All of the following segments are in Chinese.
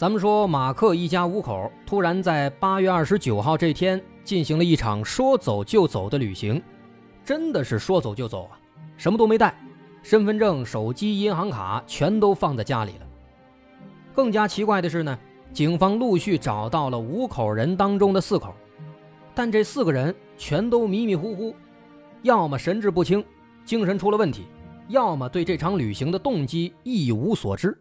咱们说马克一家五口突然在八月二十九号这天进行了一场说走就走的旅行，真的是说走就走啊，什么都没带，身份证、手机、银行卡全都放在家里了。更加奇怪的是呢，警方陆续找到了五口人当中的四口。但这四个人全都迷迷糊糊，要么神志不清，精神出了问题，要么对这场旅行的动机一无所知。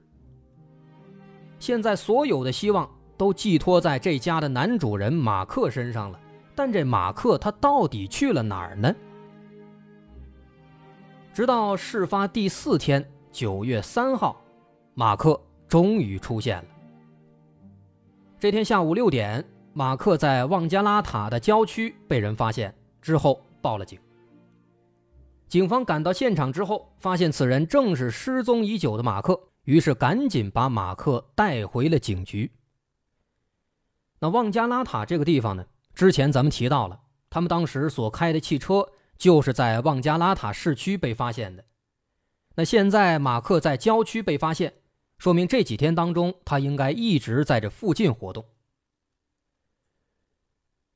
现在所有的希望都寄托在这家的男主人马克身上了，但这马克他到底去了哪儿呢？直到事发第四天，九月三号，马克终于出现了。这天下午六点。马克在旺加拉塔的郊区被人发现之后报了警。警方赶到现场之后，发现此人正是失踪已久的马克，于是赶紧把马克带回了警局。那旺加拉塔这个地方呢？之前咱们提到了，他们当时所开的汽车就是在旺加拉塔市区被发现的。那现在马克在郊区被发现，说明这几天当中他应该一直在这附近活动。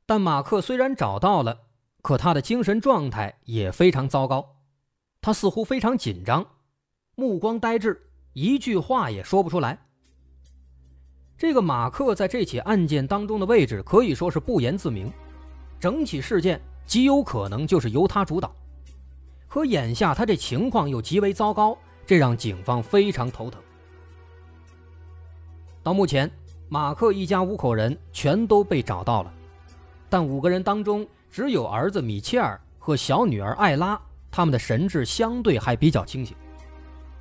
但马克虽然找到了，可他的精神状态也非常糟糕，他似乎非常紧张，目光呆滞，一句话也说不出来。这个马克在这起案件当中的位置可以说是不言自明，整起事件极有可能就是由他主导。可眼下他这情况又极为糟糕，这让警方非常头疼。到目前，马克一家五口人全都被找到了。但五个人当中，只有儿子米切尔和小女儿艾拉，他们的神智相对还比较清醒，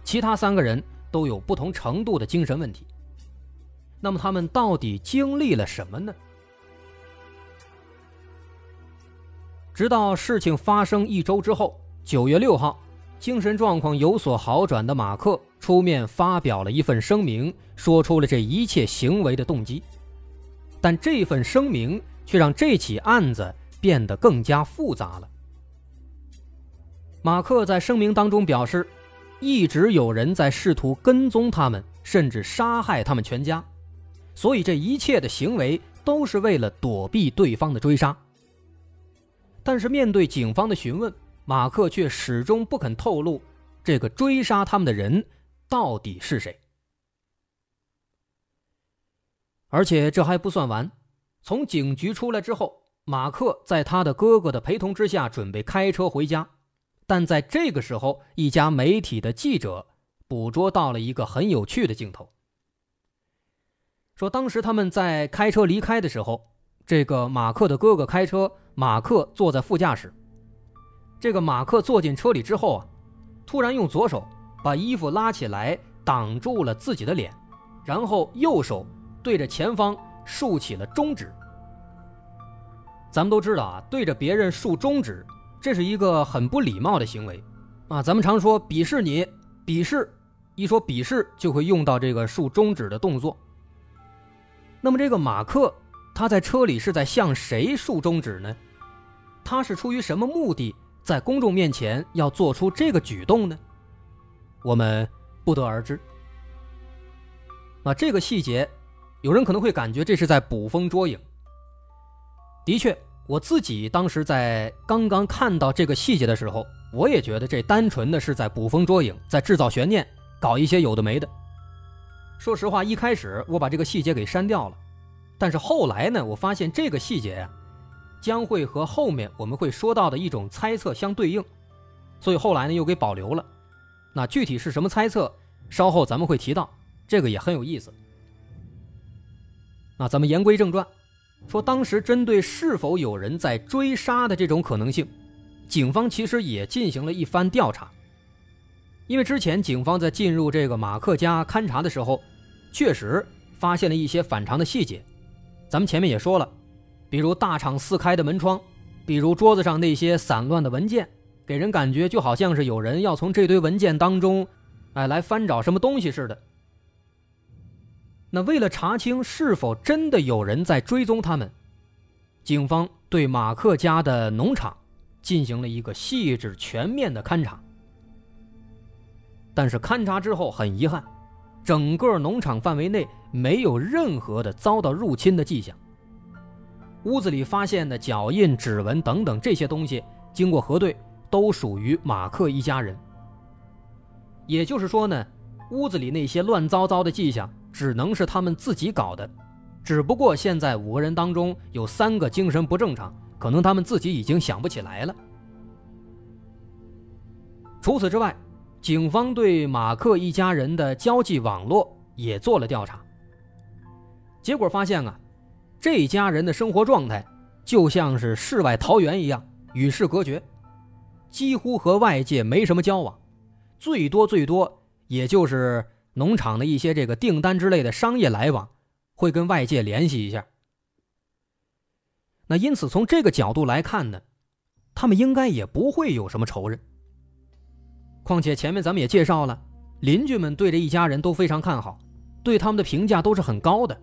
其他三个人都有不同程度的精神问题。那么他们到底经历了什么呢？直到事情发生一周之后，九月六号，精神状况有所好转的马克出面发表了一份声明，说出了这一切行为的动机。但这份声明。却让这起案子变得更加复杂了。马克在声明当中表示，一直有人在试图跟踪他们，甚至杀害他们全家，所以这一切的行为都是为了躲避对方的追杀。但是面对警方的询问，马克却始终不肯透露这个追杀他们的人到底是谁。而且这还不算完。从警局出来之后，马克在他的哥哥的陪同之下准备开车回家，但在这个时候，一家媒体的记者捕捉到了一个很有趣的镜头。说当时他们在开车离开的时候，这个马克的哥哥开车，马克坐在副驾驶。这个马克坐进车里之后啊，突然用左手把衣服拉起来挡住了自己的脸，然后右手对着前方。竖起了中指。咱们都知道啊，对着别人竖中指，这是一个很不礼貌的行为啊。咱们常说鄙视你，鄙视，一说鄙视就会用到这个竖中指的动作。那么这个马克他在车里是在向谁竖中指呢？他是出于什么目的在公众面前要做出这个举动呢？我们不得而知。啊，这个细节。有人可能会感觉这是在捕风捉影。的确，我自己当时在刚刚看到这个细节的时候，我也觉得这单纯的是在捕风捉影，在制造悬念，搞一些有的没的。说实话，一开始我把这个细节给删掉了，但是后来呢，我发现这个细节呀，将会和后面我们会说到的一种猜测相对应，所以后来呢又给保留了。那具体是什么猜测，稍后咱们会提到，这个也很有意思。那咱们言归正传，说当时针对是否有人在追杀的这种可能性，警方其实也进行了一番调查。因为之前警方在进入这个马克家勘查的时候，确实发现了一些反常的细节。咱们前面也说了，比如大敞四开的门窗，比如桌子上那些散乱的文件，给人感觉就好像是有人要从这堆文件当中，哎，来翻找什么东西似的。那为了查清是否真的有人在追踪他们，警方对马克家的农场进行了一个细致全面的勘查。但是勘察之后很遗憾，整个农场范围内没有任何的遭到入侵的迹象。屋子里发现的脚印、指纹等等这些东西，经过核对，都属于马克一家人。也就是说呢，屋子里那些乱糟糟的迹象，只能是他们自己搞的。只不过现在五个人当中有三个精神不正常，可能他们自己已经想不起来了。除此之外。警方对马克一家人的交际网络也做了调查，结果发现啊，这家人的生活状态就像是世外桃源一样，与世隔绝，几乎和外界没什么交往，最多最多也就是农场的一些这个订单之类的商业来往，会跟外界联系一下。那因此从这个角度来看呢，他们应该也不会有什么仇人。况且前面咱们也介绍了，邻居们对这一家人都非常看好，对他们的评价都是很高的。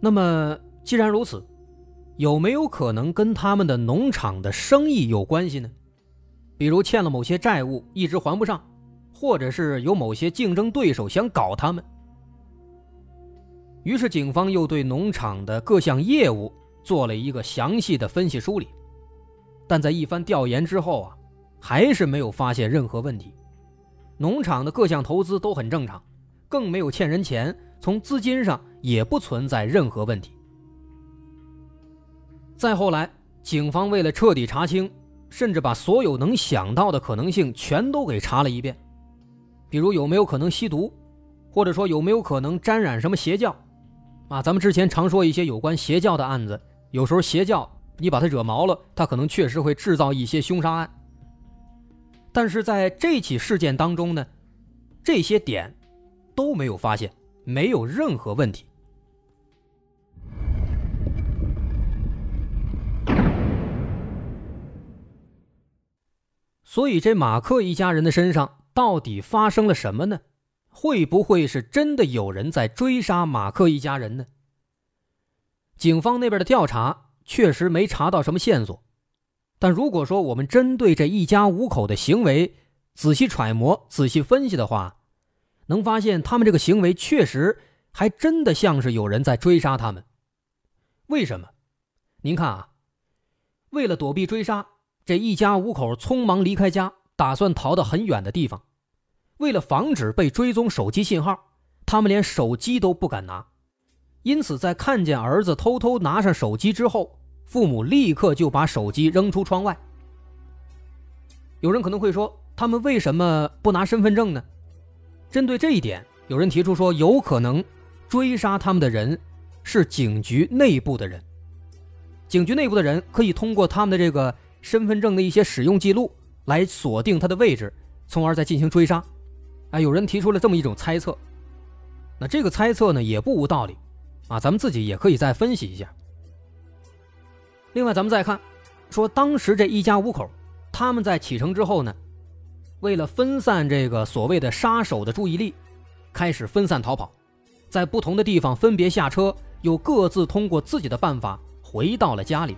那么既然如此，有没有可能跟他们的农场的生意有关系呢？比如欠了某些债务一直还不上，或者是有某些竞争对手想搞他们？于是警方又对农场的各项业务做了一个详细的分析梳理，但在一番调研之后啊。还是没有发现任何问题，农场的各项投资都很正常，更没有欠人钱，从资金上也不存在任何问题。再后来，警方为了彻底查清，甚至把所有能想到的可能性全都给查了一遍，比如有没有可能吸毒，或者说有没有可能沾染什么邪教，啊，咱们之前常说一些有关邪教的案子，有时候邪教你把他惹毛了，他可能确实会制造一些凶杀案。但是在这起事件当中呢，这些点都没有发现，没有任何问题。所以这马克一家人的身上到底发生了什么呢？会不会是真的有人在追杀马克一家人呢？警方那边的调查确实没查到什么线索。但如果说我们针对这一家五口的行为仔细揣摩、仔细分析的话，能发现他们这个行为确实还真的像是有人在追杀他们。为什么？您看啊，为了躲避追杀，这一家五口匆忙离开家，打算逃到很远的地方。为了防止被追踪手机信号，他们连手机都不敢拿。因此，在看见儿子偷偷拿上手机之后，父母立刻就把手机扔出窗外。有人可能会说，他们为什么不拿身份证呢？针对这一点，有人提出说，有可能追杀他们的人是警局内部的人。警局内部的人可以通过他们的这个身份证的一些使用记录来锁定他的位置，从而再进行追杀。啊，有人提出了这么一种猜测。那这个猜测呢，也不无道理。啊，咱们自己也可以再分析一下。另外，咱们再看，说当时这一家五口，他们在启程之后呢，为了分散这个所谓的杀手的注意力，开始分散逃跑，在不同的地方分别下车，又各自通过自己的办法回到了家里。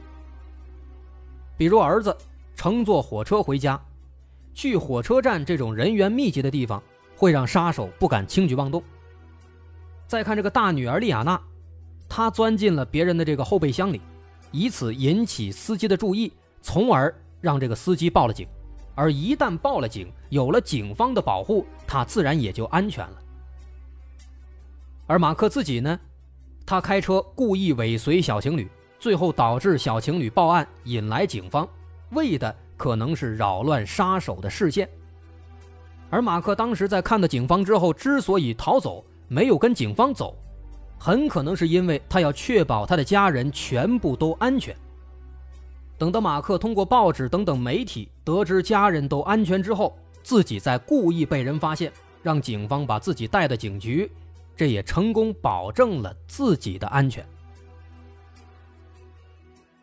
比如儿子乘坐火车回家，去火车站这种人员密集的地方，会让杀手不敢轻举妄动。再看这个大女儿丽亚娜，她钻进了别人的这个后备箱里。以此引起司机的注意，从而让这个司机报了警。而一旦报了警，有了警方的保护，他自然也就安全了。而马克自己呢，他开车故意尾随小情侣，最后导致小情侣报案，引来警方，为的可能是扰乱杀手的视线。而马克当时在看到警方之后，之所以逃走，没有跟警方走。很可能是因为他要确保他的家人全部都安全。等到马克通过报纸等等媒体得知家人都安全之后，自己再故意被人发现，让警方把自己带到警局，这也成功保证了自己的安全。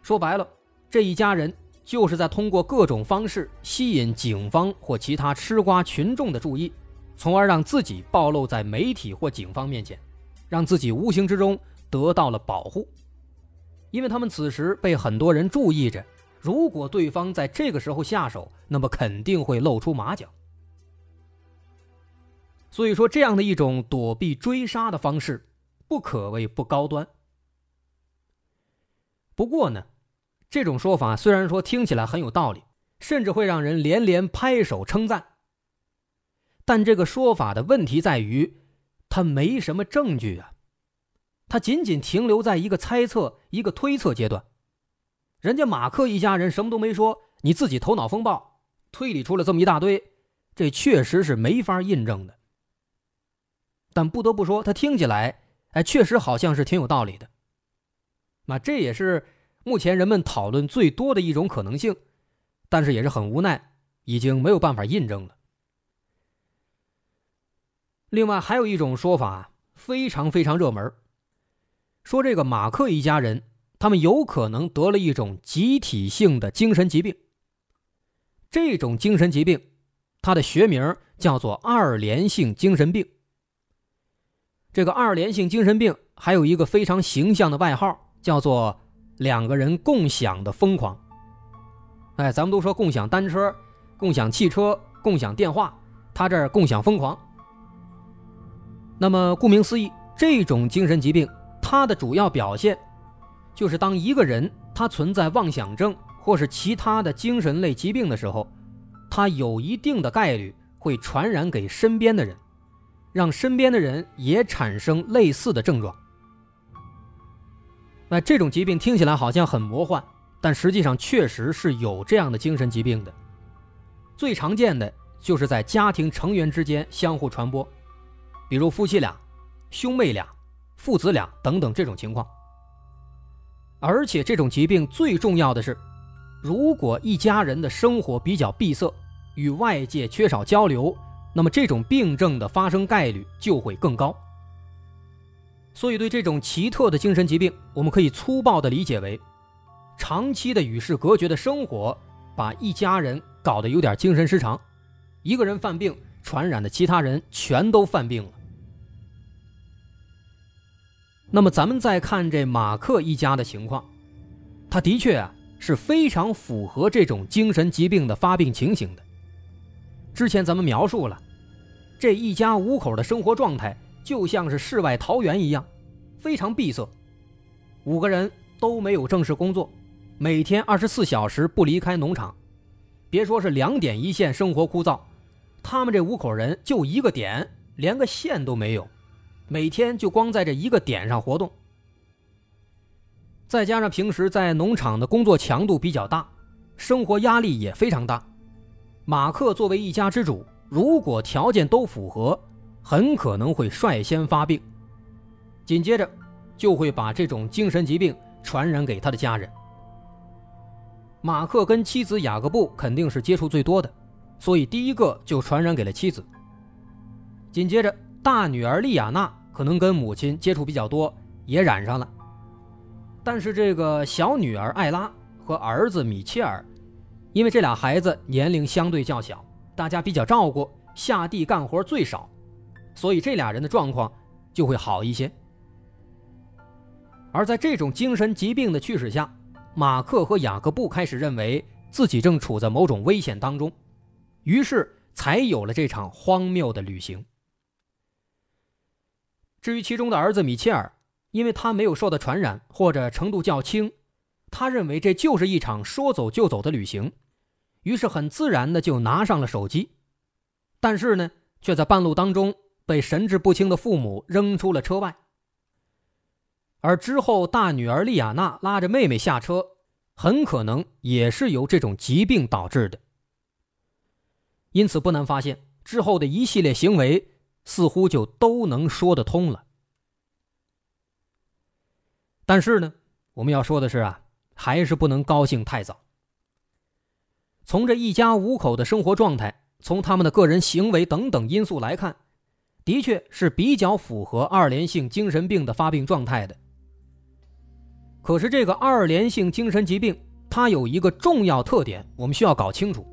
说白了，这一家人就是在通过各种方式吸引警方或其他吃瓜群众的注意，从而让自己暴露在媒体或警方面前，让自己无形之中得到了保护。因为他们此时被很多人注意着，如果对方在这个时候下手，那么肯定会露出马脚。所以说，这样的一种躲避追杀的方式，不可谓不高端。不过呢。这种说法虽然说听起来很有道理，甚至会让人连连拍手称赞，但这个说法的问题在于，它没什么证据啊，它仅仅停留在一个猜测、一个推测阶段。人家马克一家人什么都没说，你自己头脑风暴，推理出了这么一大堆，这确实是没法印证的。但不得不说，他听起来，哎，确实好像是挺有道理的。那这也是。目前人们讨论最多的一种可能性，但是也是很无奈，已经没有办法印证了。另外还有一种说法非常非常热门，说这个马克一家人他们有可能得了一种集体性的精神疾病。这种精神疾病，它的学名叫做二联性精神病。这个二联性精神病还有一个非常形象的外号，叫做。两个人共享的疯狂，哎，咱们都说共享单车、共享汽车、共享电话，他这儿共享疯狂。那么，顾名思义，这种精神疾病，它的主要表现，就是当一个人他存在妄想症或是其他的精神类疾病的时候，他有一定的概率会传染给身边的人，让身边的人也产生类似的症状。那这种疾病听起来好像很魔幻，但实际上确实是有这样的精神疾病的。最常见的就是在家庭成员之间相互传播，比如夫妻俩、兄妹俩、父子俩等等这种情况。而且这种疾病最重要的是，如果一家人的生活比较闭塞，与外界缺少交流，那么这种病症的发生概率就会更高。所以，对这种奇特的精神疾病，我们可以粗暴地理解为，长期的与世隔绝的生活，把一家人搞得有点精神失常，一个人犯病，传染的其他人全都犯病了。那么，咱们再看这马克一家的情况，他的确啊是非常符合这种精神疾病的发病情形的。之前咱们描述了，这一家五口的生活状态。就像是世外桃源一样，非常闭塞。五个人都没有正式工作，每天二十四小时不离开农场。别说是两点一线，生活枯燥，他们这五口人就一个点，连个线都没有，每天就光在这一个点上活动。再加上平时在农场的工作强度比较大，生活压力也非常大。马克作为一家之主，如果条件都符合。很可能会率先发病，紧接着就会把这种精神疾病传染给他的家人。马克跟妻子雅各布肯定是接触最多的，所以第一个就传染给了妻子。紧接着，大女儿莉亚娜可能跟母亲接触比较多，也染上了。但是这个小女儿艾拉和儿子米切尔，因为这俩孩子年龄相对较小，大家比较照顾，下地干活最少。所以这俩人的状况就会好一些。而在这种精神疾病的驱使下，马克和雅各布开始认为自己正处在某种危险当中，于是才有了这场荒谬的旅行。至于其中的儿子米切尔，因为他没有受到传染或者程度较轻，他认为这就是一场说走就走的旅行，于是很自然的就拿上了手机，但是呢，却在半路当中。被神志不清的父母扔出了车外，而之后大女儿莉亚娜拉着妹妹下车，很可能也是由这种疾病导致的。因此，不难发现之后的一系列行为似乎就都能说得通了。但是呢，我们要说的是啊，还是不能高兴太早。从这一家五口的生活状态，从他们的个人行为等等因素来看。的确是比较符合二联性精神病的发病状态的。可是这个二联性精神疾病，它有一个重要特点，我们需要搞清楚，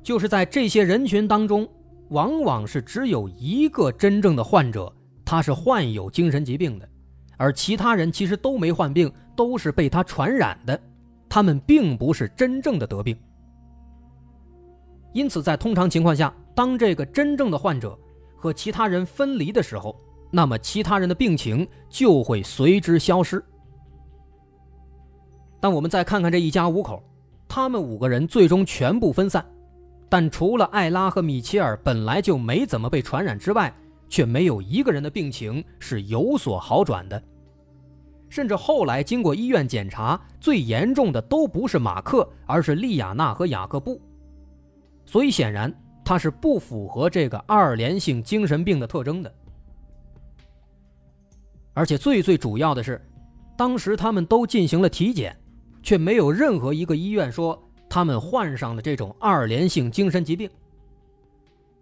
就是在这些人群当中，往往是只有一个真正的患者，他是患有精神疾病的，而其他人其实都没患病，都是被他传染的，他们并不是真正的得病。因此，在通常情况下，当这个真正的患者和其他人分离的时候，那么其他人的病情就会随之消失。但我们再看看这一家五口，他们五个人最终全部分散，但除了艾拉和米切尔本来就没怎么被传染之外，却没有一个人的病情是有所好转的。甚至后来经过医院检查，最严重的都不是马克，而是利亚娜和雅各布。所以显然他是不符合这个二联性精神病的特征的。而且最最主要的是，当时他们都进行了体检。却没有任何一个医院说他们患上了这种二联性精神疾病，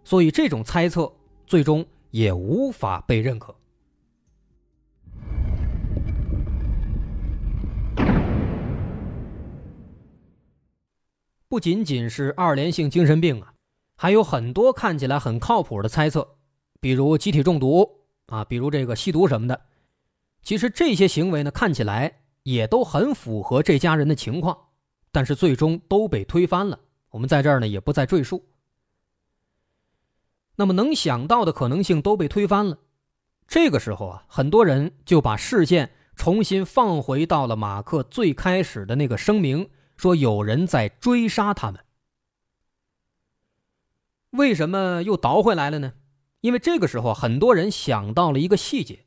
所以这种猜测最终也无法被认可。不仅仅是二联性精神病啊，还有很多看起来很靠谱的猜测，比如集体中毒啊，比如这个吸毒什么的。其实这些行为呢，看起来。也都很符合这家人的情况，但是最终都被推翻了。我们在这儿呢也不再赘述。那么能想到的可能性都被推翻了，这个时候啊，很多人就把事件重新放回到了马克最开始的那个声明，说有人在追杀他们。为什么又倒回来了呢？因为这个时候很多人想到了一个细节。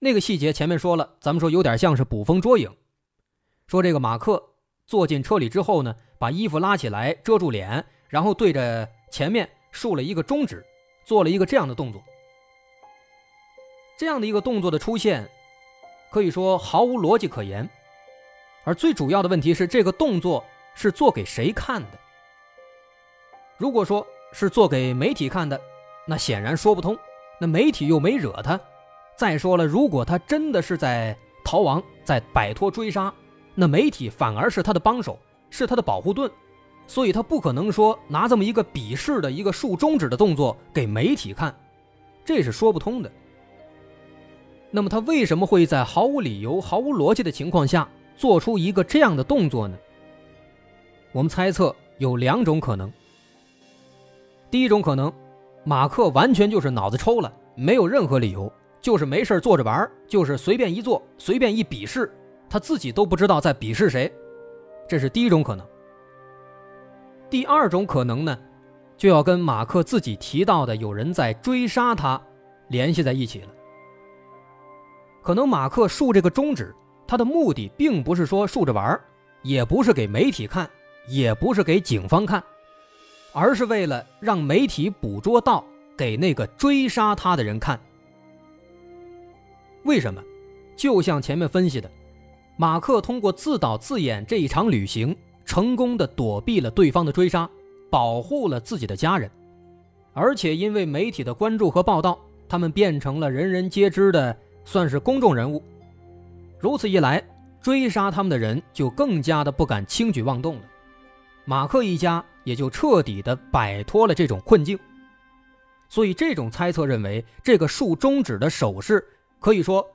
那个细节前面说了，咱们说有点像是捕风捉影。说这个马克坐进车里之后呢，把衣服拉起来遮住脸，然后对着前面竖了一个中指，做了一个这样的动作。这样的一个动作的出现，可以说毫无逻辑可言。而最主要的问题是，这个动作是做给谁看的？如果说是做给媒体看的，那显然说不通。那媒体又没惹他。再说了，如果他真的是在逃亡，在摆脱追杀，那媒体反而是他的帮手，是他的保护盾，所以他不可能说拿这么一个鄙视的一个竖中指的动作给媒体看，这是说不通的。那么他为什么会在毫无理由、毫无逻辑的情况下做出一个这样的动作呢？我们猜测有两种可能。第一种可能，马克完全就是脑子抽了，没有任何理由。就是没事坐着玩就是随便一坐，随便一鄙视，他自己都不知道在鄙视谁，这是第一种可能。第二种可能呢，就要跟马克自己提到的有人在追杀他联系在一起了。可能马克竖这个中指，他的目的并不是说竖着玩也不是给媒体看，也不是给警方看，而是为了让媒体捕捉到给那个追杀他的人看。为什么？就像前面分析的，马克通过自导自演这一场旅行，成功的躲避了对方的追杀，保护了自己的家人，而且因为媒体的关注和报道，他们变成了人人皆知的，算是公众人物。如此一来，追杀他们的人就更加的不敢轻举妄动了，马克一家也就彻底的摆脱了这种困境。所以，这种猜测认为，这个竖中指的手势。可以说，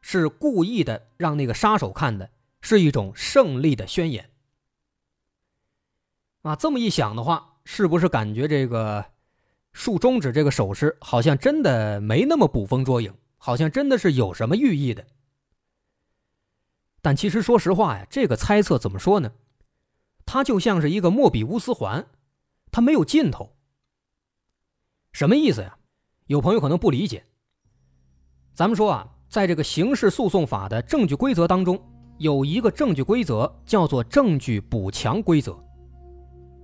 是故意的让那个杀手看的，是一种胜利的宣言。啊，这么一想的话，是不是感觉这个竖中指这个手势好像真的没那么捕风捉影，好像真的是有什么寓意的？但其实说实话呀，这个猜测怎么说呢？它就像是一个莫比乌斯环，它没有尽头。什么意思呀？有朋友可能不理解。咱们说啊，在这个刑事诉讼法的证据规则当中，有一个证据规则叫做证据补强规则。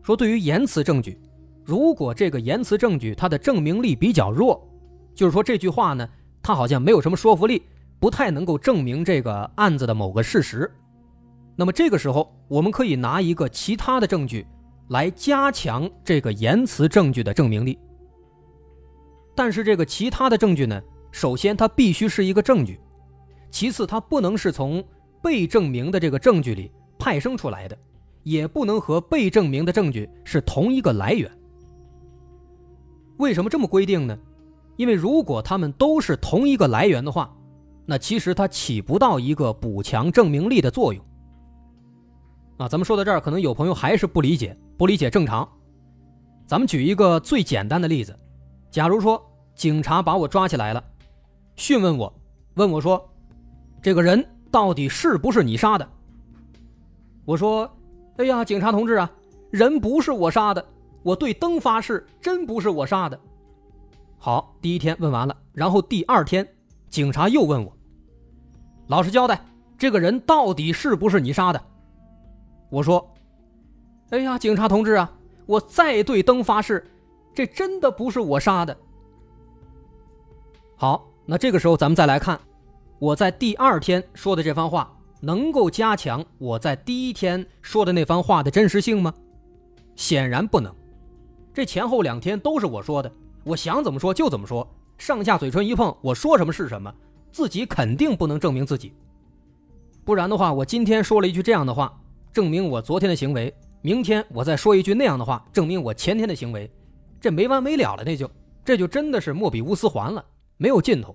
说对于言辞证据，如果这个言辞证据它的证明力比较弱，就是说这句话呢，它好像没有什么说服力，不太能够证明这个案子的某个事实，那么这个时候我们可以拿一个其他的证据来加强这个言辞证据的证明力。但是这个其他的证据呢，首先它必须是一个证据，其次它不能是从被证明的这个证据里派生出来的，也不能和被证明的证据是同一个来源。为什么这么规定呢？因为如果他们都是同一个来源的话，那其实它起不到一个补强证明力的作用。啊，咱们说到这儿，可能有朋友还是不理解，不理解正常。咱们举一个最简单的例子，假如说警察把我抓起来了，讯问我，问我说，这个人到底是不是你杀的？我说，哎呀，警察同志啊，人不是我杀的，我对灯发誓，真不是我杀的。好，第一天问完了，然后第二天，警察又问我，老实交代，这个人到底是不是你杀的？我说：“哎呀，警察同志啊，我再对灯发誓，这真的不是我杀的。”好，那这个时候咱们再来看，我在第二天说的这番话能够加强我在第一天说的那番话的真实性吗？显然不能。这前后两天都是我说的，我想怎么说就怎么说，上下嘴唇一碰，我说什么是什么，自己肯定不能证明自己。不然的话，我今天说了一句这样的话。证明我昨天的行为，明天我再说一句那样的话，证明我前天的行为，这没完没了了，那就这就真的是莫比乌斯环了，没有尽头。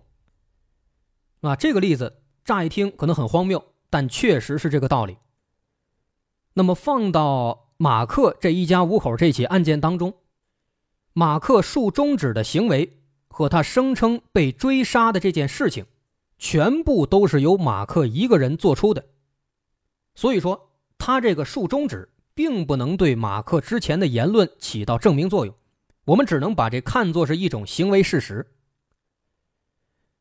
啊，这个例子乍一听可能很荒谬，但确实是这个道理。那么放到马克这一家五口这起案件当中，马克竖中指的行为和他声称被追杀的这件事情，全部都是由马克一个人做出的，所以说。他这个竖中指并不能对马克之前的言论起到证明作用，我们只能把这看作是一种行为事实。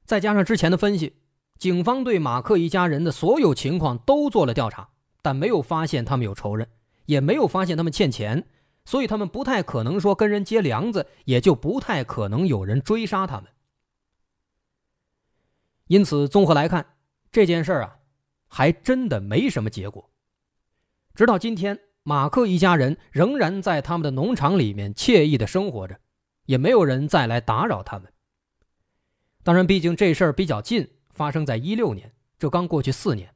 再加上之前的分析，警方对马克一家人的所有情况都做了调查，但没有发现他们有仇人，也没有发现他们欠钱，所以他们不太可能说跟人结梁子，也就不太可能有人追杀他们。因此，综合来看，这件事儿啊，还真的没什么结果。直到今天，马克一家人仍然在他们的农场里面惬意的生活着，也没有人再来打扰他们。当然，毕竟这事儿比较近，发生在一六年，这刚过去四年，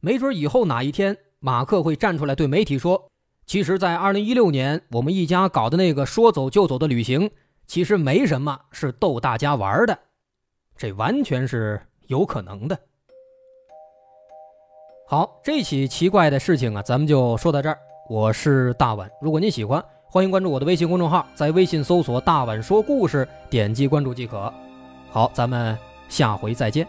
没准以后哪一天马克会站出来对媒体说：“其实，在二零一六年，我们一家搞的那个说走就走的旅行，其实没什么，是逗大家玩的。”这完全是有可能的。好，这起奇怪的事情啊，咱们就说到这儿。我是大碗，如果您喜欢，欢迎关注我的微信公众号，在微信搜索“大碗说故事”，点击关注即可。好，咱们下回再见。